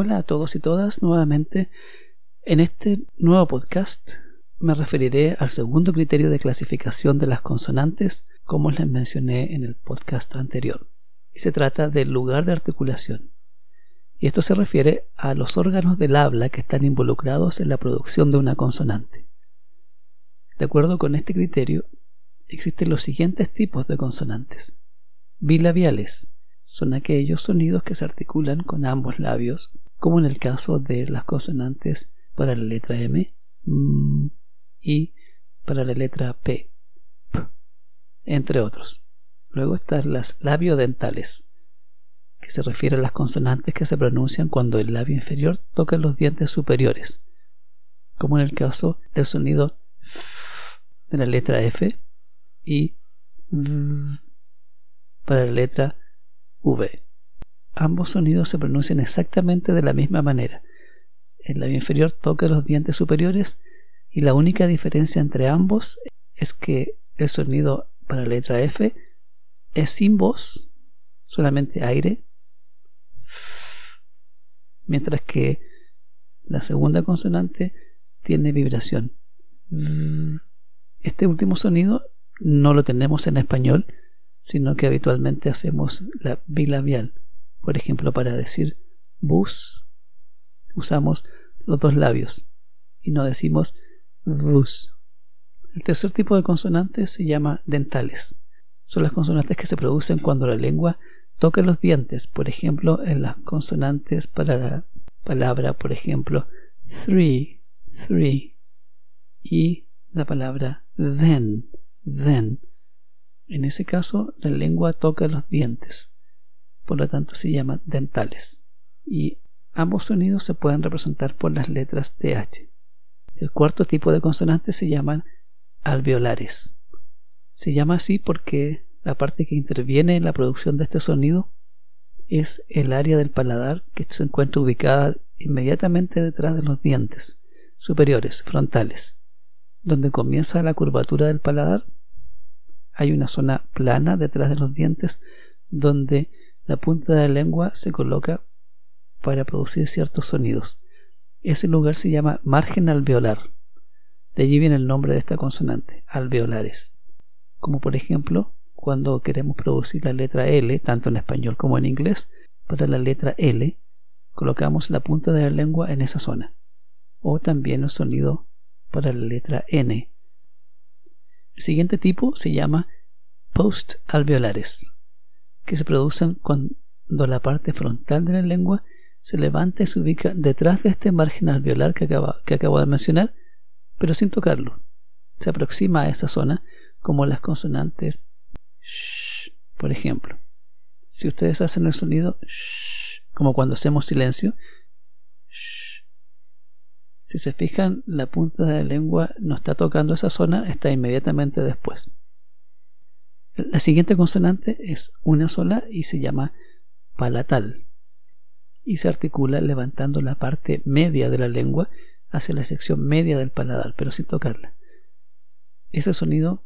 Hola a todos y todas nuevamente. En este nuevo podcast me referiré al segundo criterio de clasificación de las consonantes, como les mencioné en el podcast anterior. Y se trata del lugar de articulación. Y esto se refiere a los órganos del habla que están involucrados en la producción de una consonante. De acuerdo con este criterio, existen los siguientes tipos de consonantes. Bilabiales son aquellos sonidos que se articulan con ambos labios como en el caso de las consonantes para la letra M mm, y para la letra P, entre otros. Luego están las labiodentales, que se refiere a las consonantes que se pronuncian cuando el labio inferior toca los dientes superiores, como en el caso del sonido de la letra F y para la letra V ambos sonidos se pronuncian exactamente de la misma manera. El labio inferior toca los dientes superiores y la única diferencia entre ambos es que el sonido para la letra F es sin voz, solamente aire, mientras que la segunda consonante tiene vibración. Este último sonido no lo tenemos en español, sino que habitualmente hacemos la bilabial. Por ejemplo, para decir bus usamos los dos labios y no decimos bus. El tercer tipo de consonantes se llama dentales. Son las consonantes que se producen cuando la lengua toca los dientes, por ejemplo, en las consonantes para la palabra, por ejemplo, three, three, y la palabra then, then. En ese caso, la lengua toca los dientes por lo tanto se llaman dentales. Y ambos sonidos se pueden representar por las letras TH. El cuarto tipo de consonantes se llaman alveolares. Se llama así porque la parte que interviene en la producción de este sonido es el área del paladar que se encuentra ubicada inmediatamente detrás de los dientes superiores, frontales. Donde comienza la curvatura del paladar, hay una zona plana detrás de los dientes donde la punta de la lengua se coloca para producir ciertos sonidos. Ese lugar se llama margen alveolar. De allí viene el nombre de esta consonante, alveolares. Como por ejemplo, cuando queremos producir la letra L, tanto en español como en inglés, para la letra L, colocamos la punta de la lengua en esa zona. O también el sonido para la letra N. El siguiente tipo se llama post-alveolares que se producen cuando la parte frontal de la lengua se levanta y se ubica detrás de este margen alveolar que, que acabo de mencionar, pero sin tocarlo. Se aproxima a esa zona como las consonantes sh, por ejemplo. Si ustedes hacen el sonido sh, como cuando hacemos silencio, sh, si se fijan, la punta de la lengua no está tocando esa zona, está inmediatamente después. La siguiente consonante es una sola y se llama palatal y se articula levantando la parte media de la lengua hacia la sección media del paladar, pero sin tocarla. Ese sonido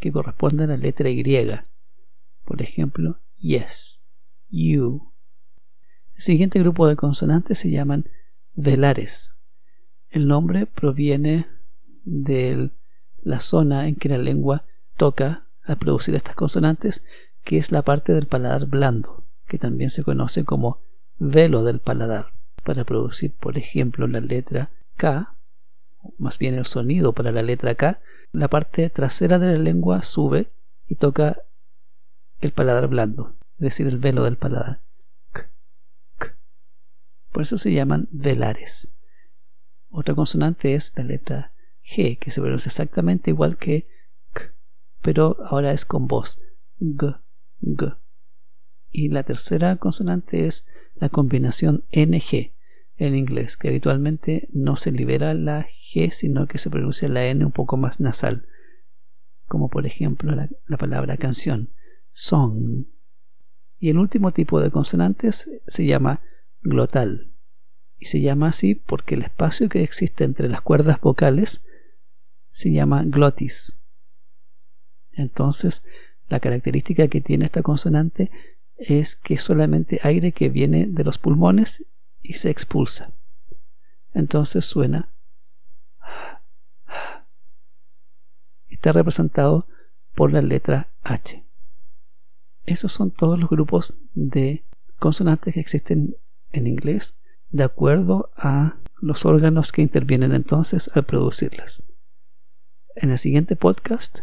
que corresponde a la letra Y. Por ejemplo, yes, you. El siguiente grupo de consonantes se llaman velares. El nombre proviene de la zona en que la lengua toca al producir estas consonantes, que es la parte del paladar blando, que también se conoce como velo del paladar. Para producir, por ejemplo, la letra K, más bien el sonido para la letra K, la parte trasera de la lengua sube y toca el paladar blando, es decir, el velo del paladar. Por eso se llaman velares. Otra consonante es la letra G, que se pronuncia exactamente igual que pero ahora es con voz. G, G. Y la tercera consonante es la combinación NG en inglés, que habitualmente no se libera la G, sino que se pronuncia la N un poco más nasal, como por ejemplo la, la palabra canción, song. Y el último tipo de consonantes se llama glotal, y se llama así porque el espacio que existe entre las cuerdas vocales se llama glotis entonces, la característica que tiene esta consonante es que solamente aire que viene de los pulmones y se expulsa. Entonces suena está representado por la letra H. Esos son todos los grupos de consonantes que existen en inglés de acuerdo a los órganos que intervienen entonces al producirlas. En el siguiente podcast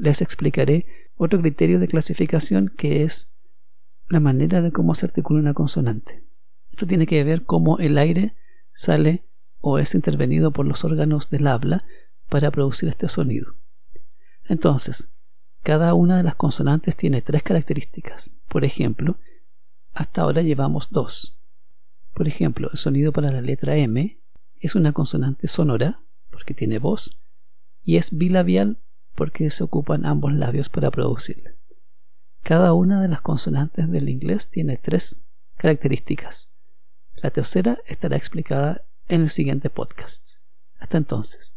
les explicaré otro criterio de clasificación que es la manera de cómo se articula una consonante. Esto tiene que ver cómo el aire sale o es intervenido por los órganos del habla para producir este sonido. Entonces, cada una de las consonantes tiene tres características. Por ejemplo, hasta ahora llevamos dos. Por ejemplo, el sonido para la letra M es una consonante sonora, porque tiene voz, y es bilabial porque se ocupan ambos labios para producirla. Cada una de las consonantes del inglés tiene tres características. La tercera estará explicada en el siguiente podcast. Hasta entonces.